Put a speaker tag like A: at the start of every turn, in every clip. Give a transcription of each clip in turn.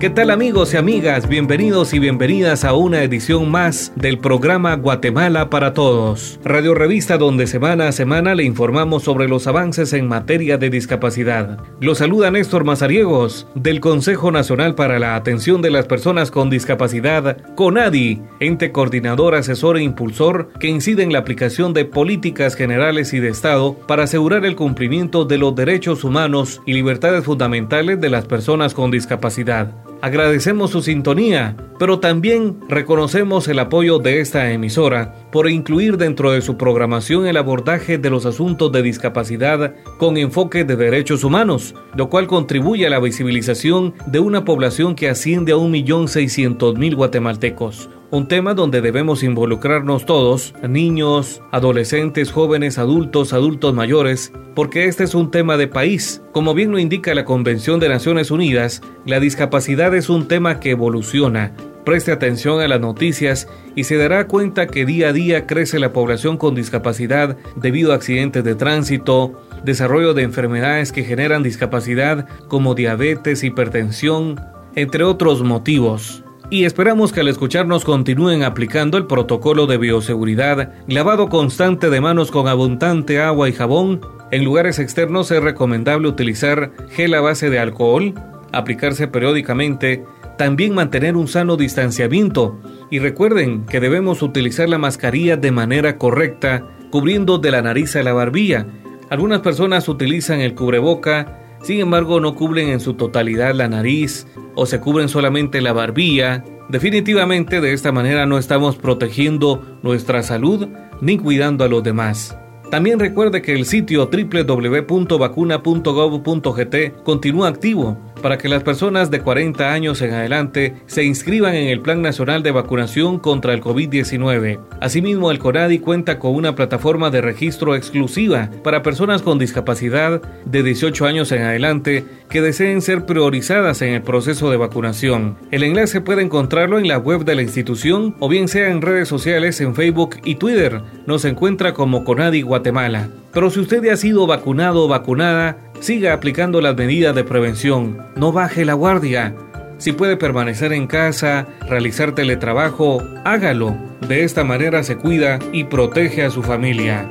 A: ¿Qué tal amigos y amigas? Bienvenidos y bienvenidas a una edición más del programa Guatemala para Todos, radio revista donde semana a semana le informamos sobre los avances en materia de discapacidad. Los saluda Néstor Mazariegos del Consejo Nacional para la Atención de las Personas con Discapacidad, CONADI, ente coordinador, asesor e impulsor que incide en la aplicación de políticas generales y de Estado para asegurar el cumplimiento de los derechos humanos y libertades fundamentales de las personas con discapacidad. Agradecemos su sintonía, pero también reconocemos el apoyo de esta emisora por incluir dentro de su programación el abordaje de los asuntos de discapacidad con enfoque de derechos humanos, lo cual contribuye a la visibilización de una población que asciende a 1.600.000 guatemaltecos. Un tema donde debemos involucrarnos todos, niños, adolescentes, jóvenes, adultos, adultos mayores, porque este es un tema de país. Como bien lo indica la Convención de Naciones Unidas, la discapacidad es un tema que evoluciona. Preste atención a las noticias y se dará cuenta que día a día crece la población con discapacidad debido a accidentes de tránsito, desarrollo de enfermedades que generan discapacidad como diabetes, hipertensión, entre otros motivos y esperamos que al escucharnos continúen aplicando el protocolo de bioseguridad, lavado constante de manos con abundante agua y jabón. En lugares externos es recomendable utilizar gel a base de alcohol, aplicarse periódicamente, también mantener un sano distanciamiento y recuerden que debemos utilizar la mascarilla de manera correcta, cubriendo de la nariz a la barbilla. Algunas personas utilizan el cubreboca sin embargo, no cubren en su totalidad la nariz o se cubren solamente la barbilla. Definitivamente de esta manera no estamos protegiendo nuestra salud ni cuidando a los demás. También recuerde que el sitio www.vacuna.gov.gt continúa activo para que las personas de 40 años en adelante se inscriban en el Plan Nacional de Vacunación contra el COVID-19. Asimismo, el CONADI cuenta con una plataforma de registro exclusiva para personas con discapacidad de 18 años en adelante que deseen ser priorizadas en el proceso de vacunación. El enlace puede encontrarlo en la web de la institución o bien sea en redes sociales en Facebook y Twitter. Nos encuentra como CONADI Guatemala. Pero si usted ya ha sido vacunado o vacunada, siga aplicando las medidas de prevención. No baje la guardia. Si puede permanecer en casa, realizar teletrabajo, hágalo. De esta manera se cuida y protege a su familia.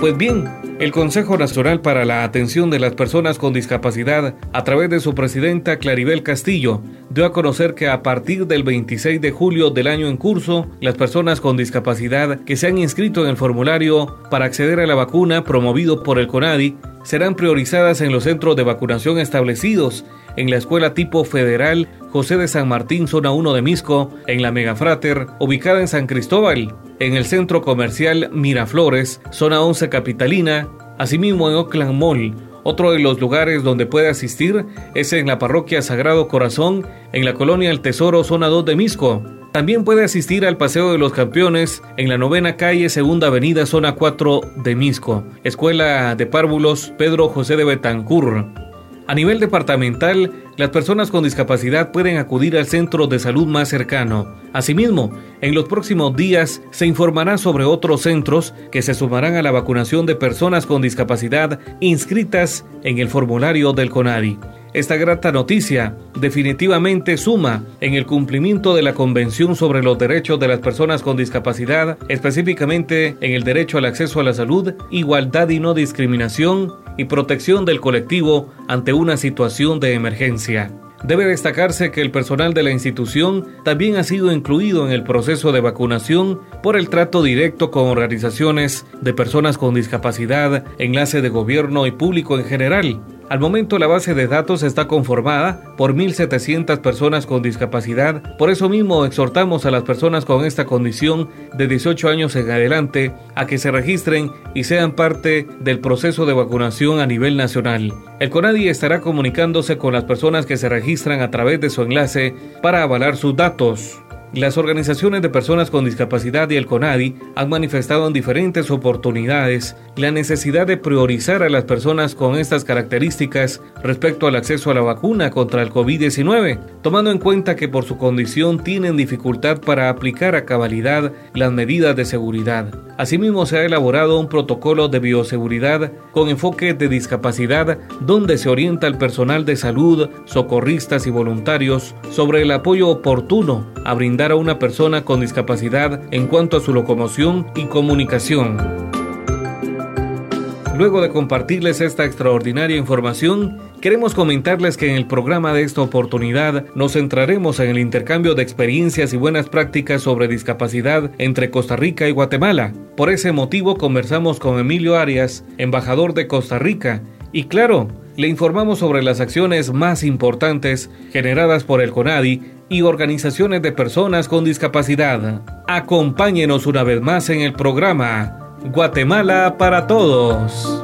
A: Pues bien, el Consejo Nacional para la Atención de las Personas con Discapacidad, a través de su presidenta Claribel Castillo, dio a conocer que a partir del 26 de julio del año en curso, las personas con discapacidad que se han inscrito en el formulario para acceder a la vacuna promovido por el CONADI serán priorizadas en los centros de vacunación establecidos en la Escuela Tipo Federal José de San Martín, zona 1 de Misco, en la Megafrater, ubicada en San Cristóbal, en el Centro Comercial Miraflores, zona 11 Capitalina, asimismo en Oakland Mall. Otro de los lugares donde puede asistir es en la Parroquia Sagrado Corazón, en la Colonia El Tesoro, zona 2 de Misco. También puede asistir al Paseo de los Campeones en la novena calle, segunda avenida, zona 4 de Misco. Escuela de Párvulos Pedro José de Betancur. A nivel departamental, las personas con discapacidad pueden acudir al centro de salud más cercano. Asimismo, en los próximos días se informará sobre otros centros que se sumarán a la vacunación de personas con discapacidad inscritas en el formulario del CONADI. Esta grata noticia definitivamente suma en el cumplimiento de la Convención sobre los Derechos de las Personas con Discapacidad, específicamente en el derecho al acceso a la salud, igualdad y no discriminación y protección del colectivo ante una situación de emergencia. Debe destacarse que el personal de la institución también ha sido incluido en el proceso de vacunación por el trato directo con organizaciones de personas con discapacidad, enlace de gobierno y público en general, al momento la base de datos está conformada por 1.700 personas con discapacidad, por eso mismo exhortamos a las personas con esta condición de 18 años en adelante a que se registren y sean parte del proceso de vacunación a nivel nacional. El CONADI estará comunicándose con las personas que se registran a través de su enlace para avalar sus datos. Las organizaciones de personas con discapacidad y el CONADI han manifestado en diferentes oportunidades la necesidad de priorizar a las personas con estas características respecto al acceso a la vacuna contra el COVID-19, tomando en cuenta que por su condición tienen dificultad para aplicar a cabalidad las medidas de seguridad. Asimismo, se ha elaborado un protocolo de bioseguridad con enfoque de discapacidad donde se orienta al personal de salud, socorristas y voluntarios sobre el apoyo oportuno a brindar a una persona con discapacidad en cuanto a su locomoción y comunicación. Luego de compartirles esta extraordinaria información, queremos comentarles que en el programa de esta oportunidad nos centraremos en el intercambio de experiencias y buenas prácticas sobre discapacidad entre Costa Rica y Guatemala. Por ese motivo conversamos con Emilio Arias, embajador de Costa Rica, y claro, le informamos sobre las acciones más importantes generadas por el CONADI y organizaciones de personas con discapacidad. Acompáñenos una vez más en el programa Guatemala para Todos.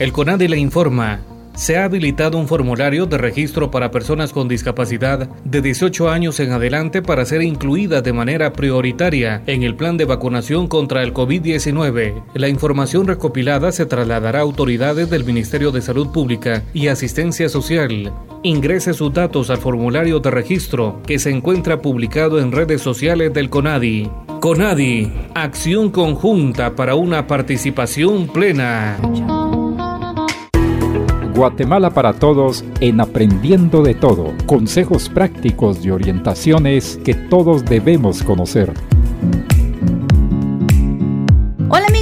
A: El CONADI le informa se ha habilitado un formulario de registro para personas con discapacidad de 18 años en adelante para ser incluidas de manera prioritaria en el plan de vacunación contra el COVID-19. La información recopilada se trasladará a autoridades del Ministerio de Salud Pública y Asistencia Social. Ingrese sus datos al formulario de registro que se encuentra publicado en redes sociales del CONADI. CONADI, acción conjunta para una participación plena.
B: Guatemala para Todos en Aprendiendo de Todo. Consejos prácticos y orientaciones que todos debemos conocer.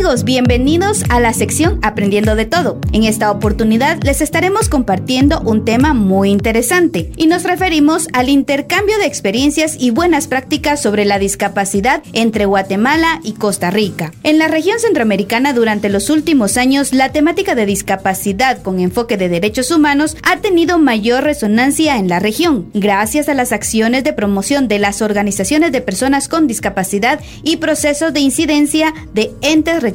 C: Bienvenidos a la sección Aprendiendo de todo. En esta oportunidad les estaremos compartiendo un tema muy interesante y nos referimos al intercambio de experiencias y buenas prácticas sobre la discapacidad entre Guatemala y Costa Rica. En la región centroamericana durante los últimos años, la temática de discapacidad con enfoque de derechos humanos ha tenido mayor resonancia en la región, gracias a las acciones de promoción de las organizaciones de personas con discapacidad y procesos de incidencia de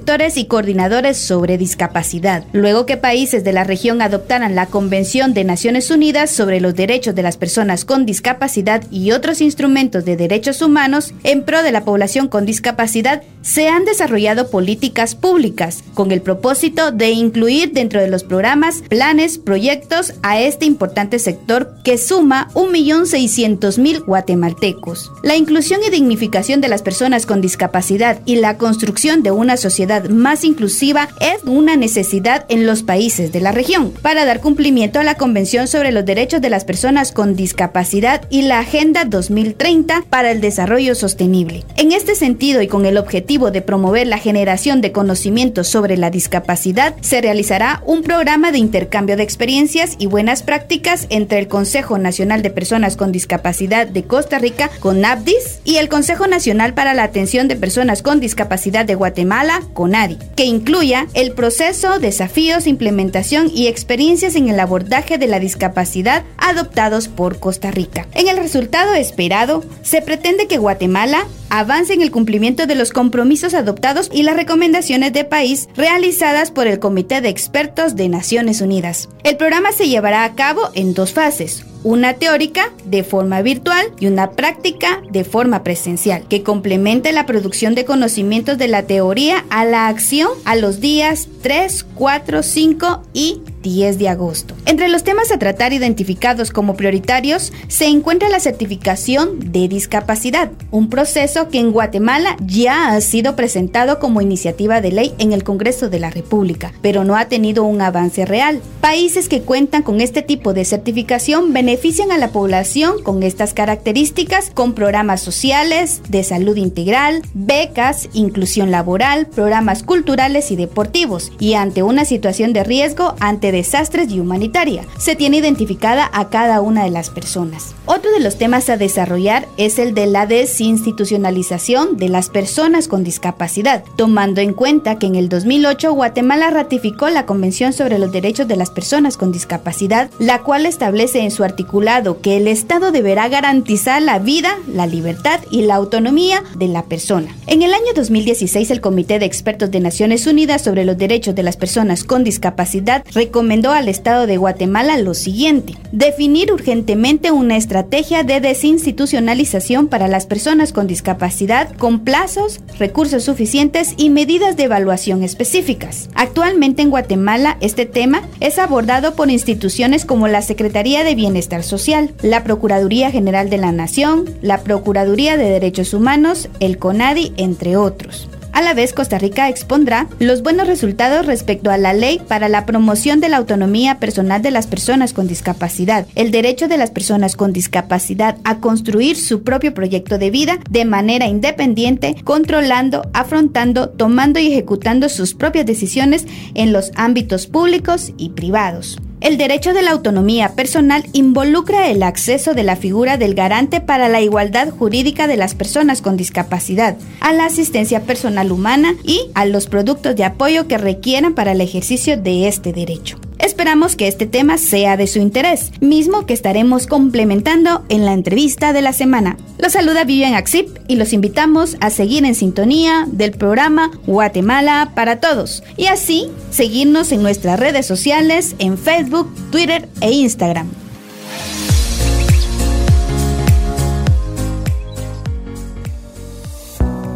C: rectores y coordinadores sobre discapacidad. Luego que países de la región adoptaran la Convención de Naciones Unidas sobre los Derechos de las Personas con Discapacidad y otros instrumentos de derechos humanos en pro de la población con discapacidad, se han desarrollado políticas públicas con el propósito de incluir dentro de los programas, planes, proyectos a este importante sector que suma 1.600.000 guatemaltecos. La inclusión y dignificación de las personas con discapacidad y la construcción de una sociedad más inclusiva es una necesidad en los países de la región para dar cumplimiento a la Convención sobre los Derechos de las Personas con Discapacidad y la Agenda 2030 para el Desarrollo Sostenible. En este sentido y con el objetivo de promover la generación de conocimientos sobre la discapacidad, se realizará un programa de intercambio de experiencias y buenas prácticas entre el Consejo Nacional de Personas con Discapacidad de Costa Rica, CONAPDIS, y el Consejo Nacional para la Atención de Personas con Discapacidad de Guatemala, CONADI, que incluya el proceso, desafíos, implementación y experiencias en el abordaje de la discapacidad adoptados por Costa Rica. En el resultado esperado, se pretende que Guatemala avance en el cumplimiento de los compromisos adoptados y las recomendaciones de país realizadas por el Comité de Expertos de Naciones Unidas. El programa se llevará a cabo en dos fases una teórica de forma virtual y una práctica de forma presencial, que complemente la producción de conocimientos de la teoría a la acción a los días 3, 4, 5 y 10 de agosto. Entre los temas a tratar identificados como prioritarios se encuentra la certificación de discapacidad, un proceso que en Guatemala ya ha sido presentado como iniciativa de ley en el Congreso de la República, pero no ha tenido un avance real. Países que cuentan con este tipo de certificación benefician a la población con estas características con programas sociales, de salud integral, becas, inclusión laboral, programas culturales y deportivos, y ante una situación de riesgo ante desastres y humanitaria. Se tiene identificada a cada una de las personas. Otro de los temas a desarrollar es el de la desinstitucionalización de las personas con discapacidad, tomando en cuenta que en el 2008 Guatemala ratificó la Convención sobre los Derechos de las Personas con Discapacidad, la cual establece en su articulado que el Estado deberá garantizar la vida, la libertad y la autonomía de la persona. En el año 2016, el Comité de Expertos de Naciones Unidas sobre los Derechos de las Personas con Discapacidad recomendó al Estado de Guatemala lo siguiente, definir urgentemente una estrategia de desinstitucionalización para las personas con discapacidad con plazos, recursos suficientes y medidas de evaluación específicas. Actualmente en Guatemala este tema es abordado por instituciones como la Secretaría de Bienestar Social, la Procuraduría General de la Nación, la Procuraduría de Derechos Humanos, el CONADI, entre otros. A la vez, Costa Rica expondrá los buenos resultados respecto a la ley para la promoción de la autonomía personal de las personas con discapacidad, el derecho de las personas con discapacidad a construir su propio proyecto de vida de manera independiente, controlando, afrontando, tomando y ejecutando sus propias decisiones en los ámbitos públicos y privados. El derecho de la autonomía personal involucra el acceso de la figura del garante para la igualdad jurídica de las personas con discapacidad, a la asistencia personal humana y a los productos de apoyo que requieran para el ejercicio de este derecho. Esperamos que este tema sea de su interés, mismo que estaremos complementando en la entrevista de la semana. Los saluda Vivian Axip y los invitamos a seguir en sintonía del programa Guatemala para Todos y así seguirnos en nuestras redes sociales en Facebook, Twitter e Instagram.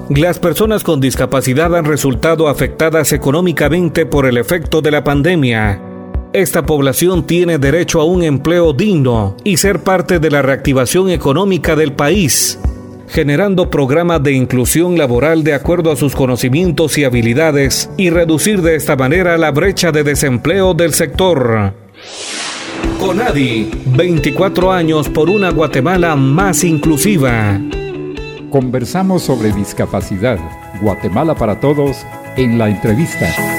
A: Las personas con discapacidad han resultado afectadas económicamente por el efecto de la pandemia. Esta población tiene derecho a un empleo digno y ser parte de la reactivación económica del país, generando programas de inclusión laboral de acuerdo a sus conocimientos y habilidades y reducir de esta manera la brecha de desempleo del sector. Conadi, 24 años por una Guatemala más inclusiva.
B: Conversamos sobre discapacidad, Guatemala para todos, en la entrevista.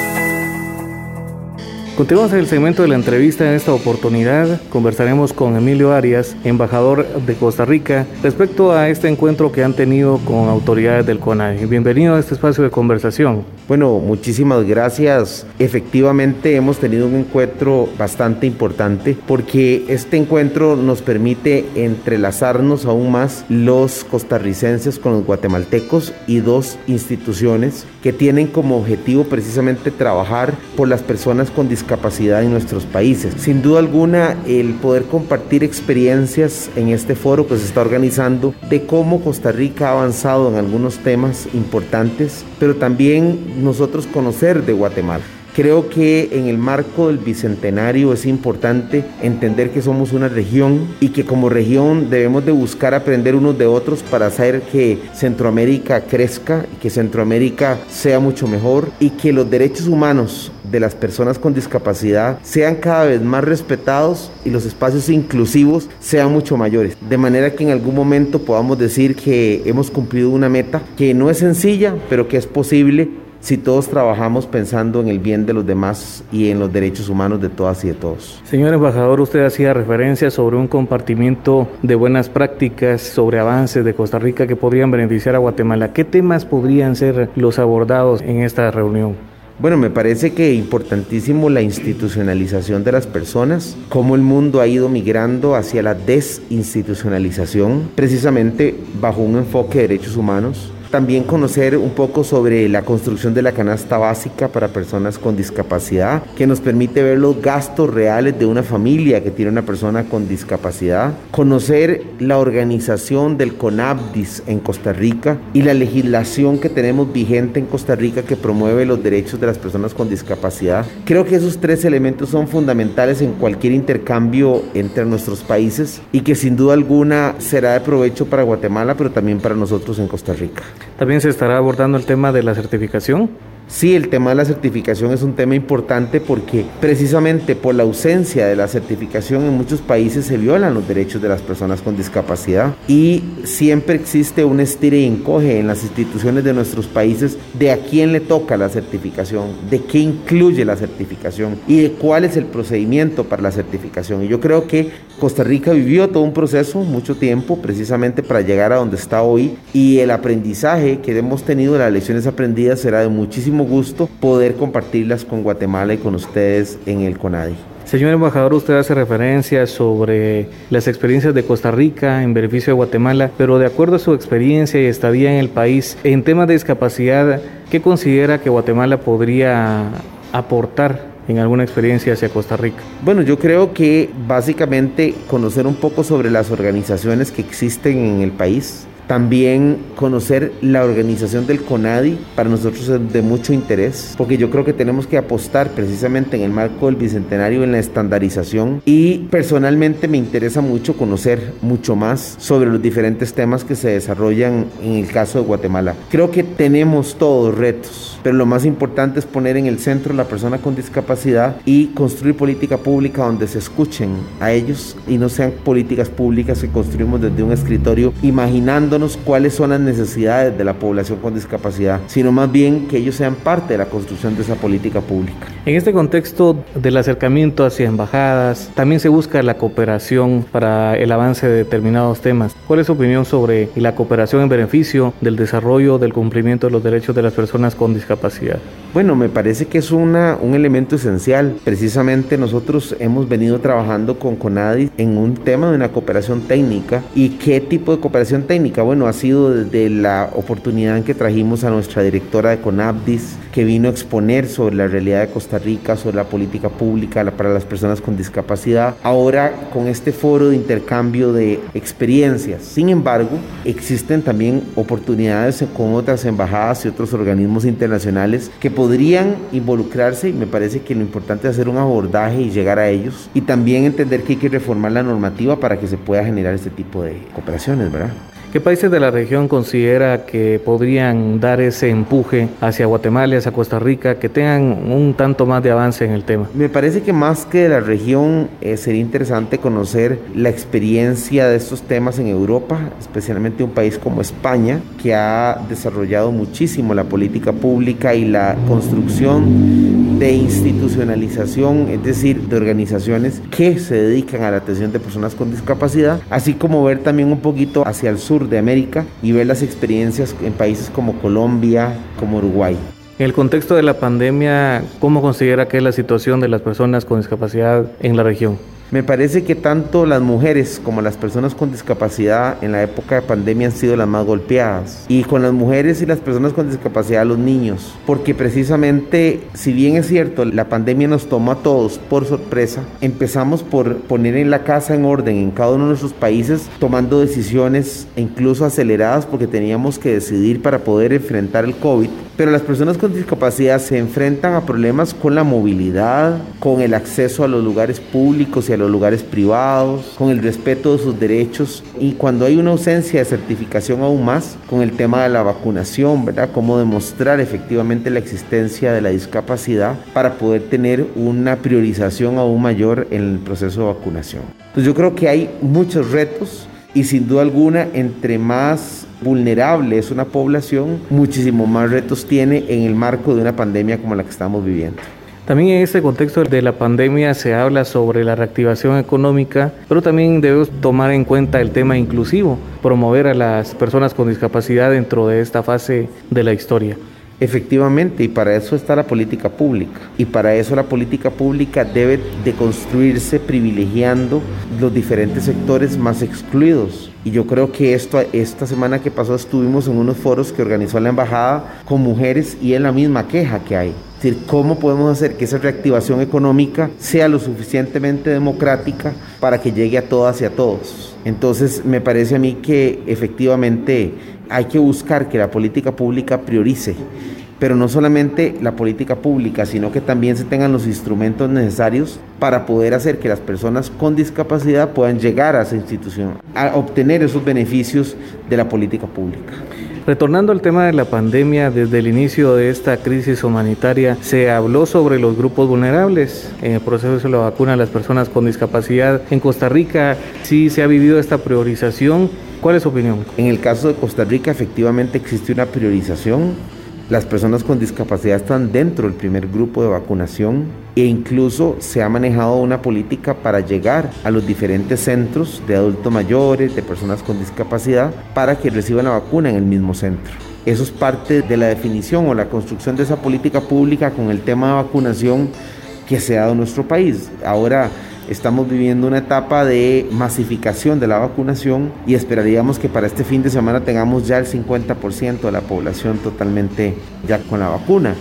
A: Continuamos el segmento de la entrevista. En esta oportunidad conversaremos con Emilio Arias, embajador de Costa Rica, respecto a este encuentro que han tenido con autoridades del CONAI. Bienvenido a este espacio de conversación.
D: Bueno, muchísimas gracias. Efectivamente hemos tenido un encuentro bastante importante porque este encuentro nos permite entrelazarnos aún más los costarricenses con los guatemaltecos y dos instituciones que tienen como objetivo precisamente trabajar por las personas con discapacidad capacidad en nuestros países. Sin duda alguna, el poder compartir experiencias en este foro que se está organizando de cómo Costa Rica ha avanzado en algunos temas importantes, pero también nosotros conocer de Guatemala. Creo que en el marco del bicentenario es importante entender que somos una región y que como región debemos de buscar aprender unos de otros para hacer que Centroamérica crezca y que Centroamérica sea mucho mejor y que los derechos humanos de las personas con discapacidad sean cada vez más respetados y los espacios inclusivos sean mucho mayores. De manera que en algún momento podamos decir que hemos cumplido una meta que no es sencilla, pero que es posible si todos trabajamos pensando en el bien de los demás y en los derechos humanos de todas y de todos.
A: Señor embajador, usted hacía referencia sobre un compartimiento de buenas prácticas, sobre avances de Costa Rica que podrían beneficiar a Guatemala. ¿Qué temas podrían ser los abordados en esta reunión?
D: Bueno, me parece que importantísimo la institucionalización de las personas, cómo el mundo ha ido migrando hacia la desinstitucionalización, precisamente bajo un enfoque de derechos humanos también conocer un poco sobre la construcción de la canasta básica para personas con discapacidad, que nos permite ver los gastos reales de una familia que tiene una persona con discapacidad. Conocer la organización del CONABDIS en Costa Rica y la legislación que tenemos vigente en Costa Rica que promueve los derechos de las personas con discapacidad. Creo que esos tres elementos son fundamentales en cualquier intercambio entre nuestros países y que sin duda alguna será de provecho para Guatemala, pero también para nosotros en Costa Rica.
A: También se estará abordando el tema de la certificación.
D: Sí, el tema de la certificación es un tema importante porque precisamente por la ausencia de la certificación en muchos países se violan los derechos de las personas con discapacidad y siempre existe un estire y encoge en las instituciones de nuestros países de a quién le toca la certificación, de qué incluye la certificación y de cuál es el procedimiento para la certificación. Y yo creo que Costa Rica vivió todo un proceso, mucho tiempo, precisamente para llegar a donde está hoy y el aprendizaje que hemos tenido, las lecciones aprendidas será de muchísimo gusto poder compartirlas con Guatemala y con ustedes en el CONADI.
A: Señor embajador, usted hace referencia sobre las experiencias de Costa Rica en beneficio de Guatemala, pero de acuerdo a su experiencia y estadía en el país, en temas de discapacidad, ¿qué considera que Guatemala podría aportar en alguna experiencia hacia Costa Rica?
D: Bueno, yo creo que básicamente conocer un poco sobre las organizaciones que existen en el país, también conocer la organización del CONADI para nosotros es de mucho interés, porque yo creo que tenemos que apostar precisamente en el marco del Bicentenario en la estandarización y personalmente me interesa mucho conocer mucho más sobre los diferentes temas que se desarrollan en el caso de Guatemala. Creo que tenemos todos retos, pero lo más importante es poner en el centro a la persona con discapacidad y construir política pública donde se escuchen a ellos y no sean políticas públicas que construimos desde un escritorio imaginando cuáles son las necesidades de la población con discapacidad, sino más bien que ellos sean parte de la construcción de esa política pública.
A: En este contexto del acercamiento hacia embajadas, también se busca la cooperación para el avance de determinados temas. ¿Cuál es su opinión sobre la cooperación en beneficio del desarrollo, del cumplimiento de los derechos de las personas con discapacidad?
D: Bueno, me parece que es una, un elemento esencial. Precisamente nosotros hemos venido trabajando con CONADI en un tema de una cooperación técnica. ¿Y qué tipo de cooperación técnica? Bueno, ha sido desde la oportunidad en que trajimos a nuestra directora de CONABDIS, que vino a exponer sobre la realidad de Costa Rica, sobre la política pública para las personas con discapacidad. Ahora con este foro de intercambio de experiencias. Sin embargo, existen también oportunidades con otras embajadas y otros organismos internacionales que podrían involucrarse y me parece que lo importante es hacer un abordaje y llegar a ellos y también entender que hay que reformar la normativa para que se pueda generar este tipo de cooperaciones, ¿verdad?
A: ¿Qué países de la región considera que podrían dar ese empuje hacia Guatemala hacia Costa Rica que tengan un tanto más de avance en el tema?
D: Me parece que más que de la región eh, sería interesante conocer la experiencia de estos temas en Europa, especialmente un país como España, que ha desarrollado muchísimo la política pública y la construcción de institucionalización, es decir, de organizaciones que se dedican a la atención de personas con discapacidad, así como ver también un poquito hacia el sur de América y ver las experiencias en países como Colombia, como Uruguay.
A: En el contexto de la pandemia, ¿cómo considera que es la situación de las personas con discapacidad en la región?
D: Me parece que tanto las mujeres como las personas con discapacidad en la época de pandemia han sido las más golpeadas. Y con las mujeres y las personas con discapacidad los niños. Porque precisamente, si bien es cierto, la pandemia nos tomó a todos por sorpresa, empezamos por poner en la casa en orden en cada uno de nuestros países, tomando decisiones incluso aceleradas porque teníamos que decidir para poder enfrentar el COVID. Pero las personas con discapacidad se enfrentan a problemas con la movilidad, con el acceso a los lugares públicos y a los lugares privados, con el respeto de sus derechos y cuando hay una ausencia de certificación aún más, con el tema de la vacunación, ¿verdad? Cómo demostrar efectivamente la existencia de la discapacidad para poder tener una priorización aún mayor en el proceso de vacunación. Entonces yo creo que hay muchos retos y sin duda alguna entre más vulnerable es una población, muchísimo más retos tiene en el marco de una pandemia como la que estamos viviendo.
A: También en este contexto de la pandemia se habla sobre la reactivación económica, pero también debemos tomar en cuenta el tema inclusivo, promover a las personas con discapacidad dentro de esta fase de la historia.
D: Efectivamente, y para eso está la política pública. Y para eso la política pública debe de construirse privilegiando los diferentes sectores más excluidos. Y yo creo que esta semana que pasó estuvimos en unos foros que organizó la embajada con mujeres y es la misma queja que hay. Decir, cómo podemos hacer que esa reactivación económica sea lo suficientemente democrática para que llegue a todas y a todos. Entonces, me parece a mí que efectivamente hay que buscar que la política pública priorice, pero no solamente la política pública, sino que también se tengan los instrumentos necesarios para poder hacer que las personas con discapacidad puedan llegar a esa institución, a obtener esos beneficios de la política pública.
A: Retornando al tema de la pandemia, desde el inicio de esta crisis humanitaria se habló sobre los grupos vulnerables. En el proceso de la vacuna a las personas con discapacidad en Costa Rica sí se ha vivido esta priorización. ¿Cuál es su opinión?
D: En el caso de Costa Rica efectivamente existe una priorización. Las personas con discapacidad están dentro del primer grupo de vacunación e incluso se ha manejado una política para llegar a los diferentes centros de adultos mayores, de personas con discapacidad, para que reciban la vacuna en el mismo centro. Eso es parte de la definición o la construcción de esa política pública con el tema de vacunación que se ha dado en nuestro país. Ahora estamos viviendo una etapa de masificación de la vacunación y esperaríamos que para este fin de semana tengamos ya el 50% de la población totalmente ya con la vacuna.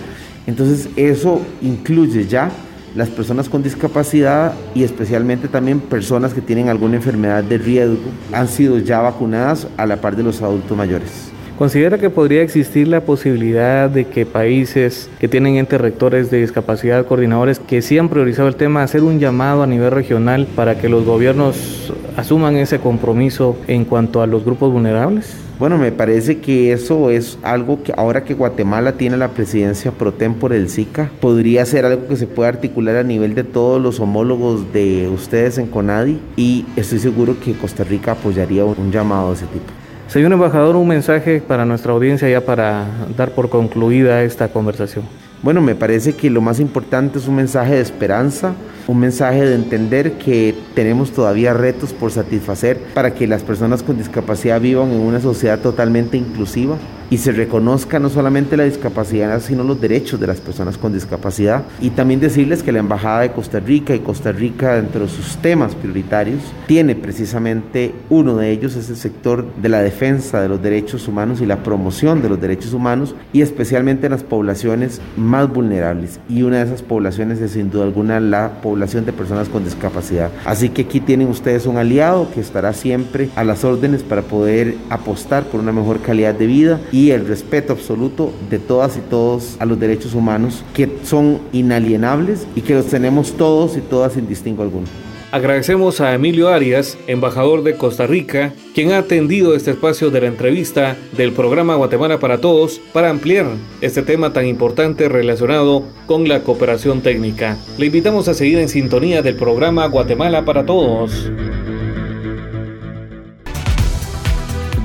D: Entonces eso incluye ya las personas con discapacidad y especialmente también personas que tienen alguna enfermedad de riesgo han sido ya vacunadas a la par de los adultos mayores.
A: ¿Considera que podría existir la posibilidad de que países que tienen entes rectores de discapacidad, coordinadores, que sí han priorizado el tema, hacer un llamado a nivel regional para que los gobiernos asuman ese compromiso en cuanto a los grupos vulnerables?
D: Bueno, me parece que eso es algo que ahora que Guatemala tiene la presidencia pro tempore del SICA, podría ser algo que se pueda articular a nivel de todos los homólogos de ustedes en CONADI y estoy seguro que Costa Rica apoyaría un llamado de ese tipo.
A: Señor embajador, un mensaje para nuestra audiencia ya para dar por concluida esta conversación.
D: Bueno, me parece que lo más importante es un mensaje de esperanza, un mensaje de entender que tenemos todavía retos por satisfacer para que las personas con discapacidad vivan en una sociedad totalmente inclusiva y se reconozca no solamente la discapacidad, sino los derechos de las personas con discapacidad. Y también decirles que la Embajada de Costa Rica y Costa Rica, dentro de sus temas prioritarios, tiene precisamente uno de ellos, es el sector de la defensa de los derechos humanos y la promoción de los derechos humanos, y especialmente en las poblaciones más vulnerables. Y una de esas poblaciones es sin duda alguna la población de personas con discapacidad. Así que aquí tienen ustedes un aliado que estará siempre a las órdenes para poder apostar por una mejor calidad de vida y el respeto absoluto de todas y todos a los derechos humanos que son inalienables y que los tenemos todos y todas sin distingo alguno.
A: Agradecemos a Emilio Arias, embajador de Costa Rica, quien ha atendido este espacio de la entrevista del programa Guatemala para Todos para ampliar este tema tan importante relacionado con la cooperación técnica. Le invitamos a seguir en sintonía del programa Guatemala para Todos.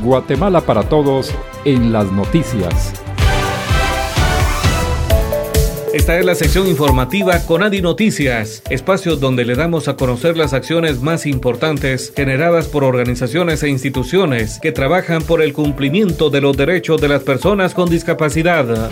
B: Guatemala para Todos en las noticias.
A: Esta es la sección informativa Conadi Noticias, espacio donde le damos a conocer las acciones más importantes generadas por organizaciones e instituciones que trabajan por el cumplimiento de los derechos de las personas con discapacidad.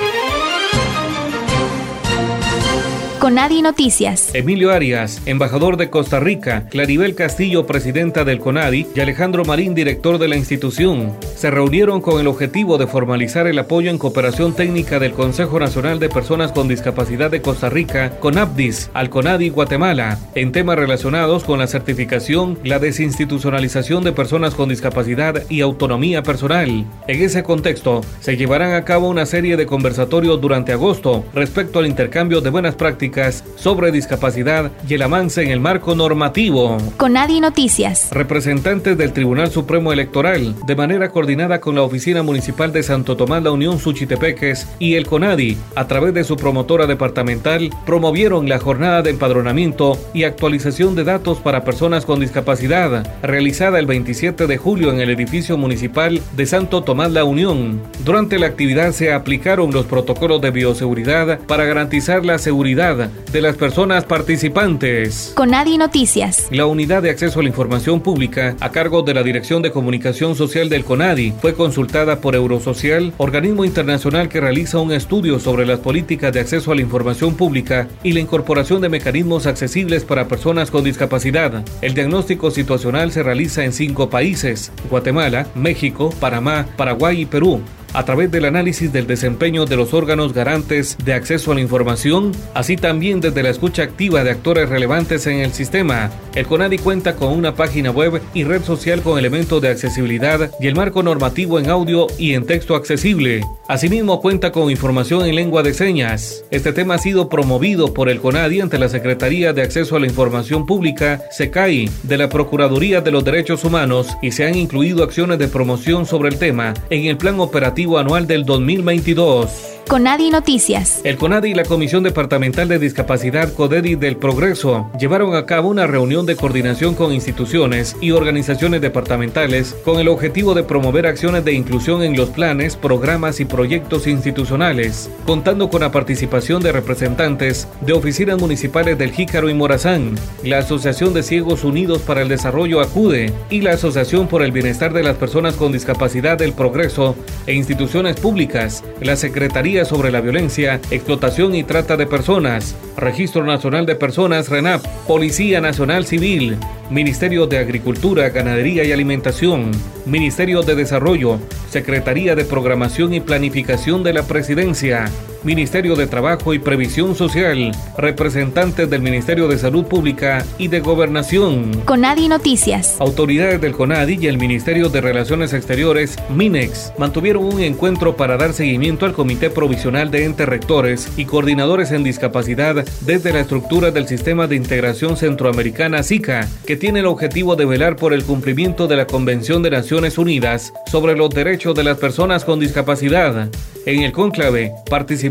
C: Conadi Noticias.
A: Emilio Arias, embajador de Costa Rica, Claribel Castillo, presidenta del Conadi, y Alejandro Marín, director de la institución, se reunieron con el objetivo de formalizar el apoyo en cooperación técnica del Consejo Nacional de Personas con Discapacidad de Costa Rica, CONAPDIS, al Conadi Guatemala, en temas relacionados con la certificación, la desinstitucionalización de personas con discapacidad y autonomía personal. En ese contexto, se llevarán a cabo una serie de conversatorios durante agosto respecto al intercambio de buenas prácticas sobre discapacidad y el avance en el marco normativo.
C: Conadi Noticias.
A: Representantes del Tribunal Supremo Electoral, de manera coordinada con la Oficina Municipal de Santo Tomás, la Unión Suchitepeques y el CONADI, a través de su promotora departamental, promovieron la jornada de empadronamiento y actualización de datos para personas con discapacidad, realizada el 27 de julio en el edificio municipal de Santo Tomás, la Unión. Durante la actividad se aplicaron los protocolos de bioseguridad para garantizar la seguridad de las personas participantes.
C: Conadi Noticias.
A: La unidad de acceso a la información pública a cargo de la Dirección de Comunicación Social del CONADI fue consultada por Eurosocial, organismo internacional que realiza un estudio sobre las políticas de acceso a la información pública y la incorporación de mecanismos accesibles para personas con discapacidad. El diagnóstico situacional se realiza en cinco países, Guatemala, México, Panamá, Paraguay y Perú a través del análisis del desempeño de los órganos garantes de acceso a la información, así también desde la escucha activa de actores relevantes en el sistema. El CONADI cuenta con una página web y red social con elementos de accesibilidad y el marco normativo en audio y en texto accesible. Asimismo cuenta con información en lengua de señas. Este tema ha sido promovido por el CONADI ante la Secretaría de Acceso a la Información Pública, SECAI, de la Procuraduría de los Derechos Humanos y se han incluido acciones de promoción sobre el tema en el plan operativo anual del 2022.
C: Conadi Noticias.
A: El Conadi y la Comisión Departamental de Discapacidad CODEDI del Progreso llevaron a cabo una reunión de coordinación con instituciones y organizaciones departamentales con el objetivo de promover acciones de inclusión en los planes, programas y proyectos institucionales, contando con la participación de representantes de oficinas municipales del Jícaro y Morazán, la Asociación de Ciegos Unidos para el Desarrollo ACUDE y la Asociación por el Bienestar de las Personas con Discapacidad del Progreso e instituciones públicas, la Secretaría Sobre la Violencia, Explotación y Trata de Personas, Registro Nacional de Personas, RENAP, Policía Nacional Civil, Ministerio de Agricultura, Ganadería y Alimentación, Ministerio de Desarrollo, Secretaría de Programación y Planificación de la Presidencia, Ministerio de Trabajo y Previsión Social, representantes del Ministerio de Salud Pública y de Gobernación.
C: Conadi Noticias.
A: Autoridades del Conadi y el Ministerio de Relaciones Exteriores, MINEX, mantuvieron un encuentro para dar seguimiento al Comité Provisional de Entes Rectores y Coordinadores en Discapacidad desde la estructura del Sistema de Integración Centroamericana SICA, que tiene el objetivo de velar por el cumplimiento de la Convención de Naciones Unidas sobre los derechos de las personas con discapacidad. En el cónclave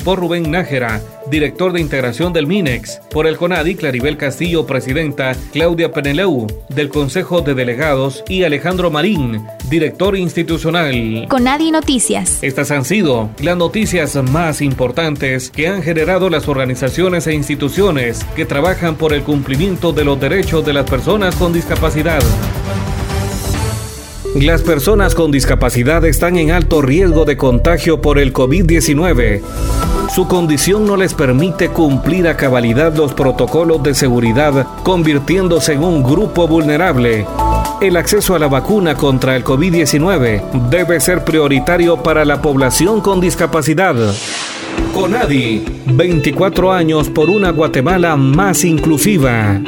A: participó Rubén Nájera, director de integración del MINEX, por el CONADI Claribel Castillo, presidenta, Claudia Peneleu, del Consejo de Delegados, y Alejandro Marín, director institucional.
C: CONADI Noticias.
A: Estas han sido las noticias más importantes que han generado las organizaciones e instituciones que trabajan por el cumplimiento de los derechos de las personas con discapacidad. Las personas con discapacidad están en alto riesgo de contagio por el COVID-19. Su condición no les permite cumplir a cabalidad los protocolos de seguridad, convirtiéndose en un grupo vulnerable. El acceso a la vacuna contra el COVID-19 debe ser prioritario para la población con discapacidad. CONADI, 24 años por una Guatemala más inclusiva.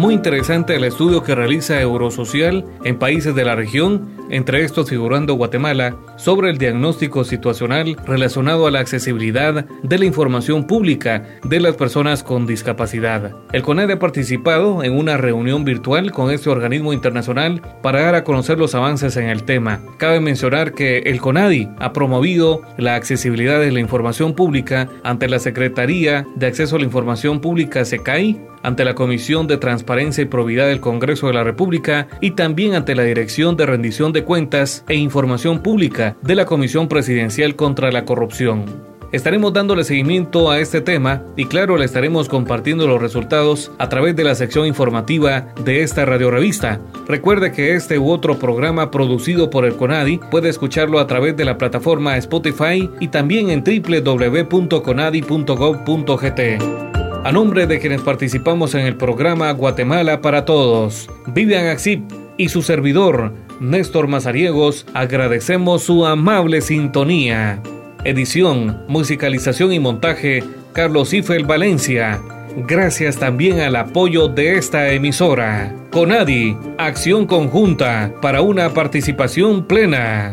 A: Muy interesante el estudio que realiza Eurosocial en países de la región, entre estos figurando Guatemala, sobre el diagnóstico situacional relacionado a la accesibilidad de la información pública de las personas con discapacidad. El CONADI ha participado en una reunión virtual con este organismo internacional para dar a conocer los avances en el tema. Cabe mencionar que el CONADI ha promovido la accesibilidad de la información pública ante la Secretaría de Acceso a la Información Pública SECAI ante la Comisión de Transparencia y Probidad del Congreso de la República y también ante la Dirección de Rendición de Cuentas e Información Pública de la Comisión Presidencial contra la Corrupción. Estaremos dándole seguimiento a este tema y claro, le estaremos compartiendo los resultados a través de la sección informativa de esta radiorevista. Recuerde que este u otro programa producido por el CONADI puede escucharlo a través de la plataforma Spotify y también en www.conadi.gov.gt. A nombre de quienes participamos en el programa Guatemala para Todos, Vivian Axip y su servidor, Néstor Mazariegos, agradecemos su amable sintonía. Edición, musicalización y montaje, Carlos Ifel Valencia. Gracias también al apoyo de esta emisora. Conadi, acción conjunta para una participación plena.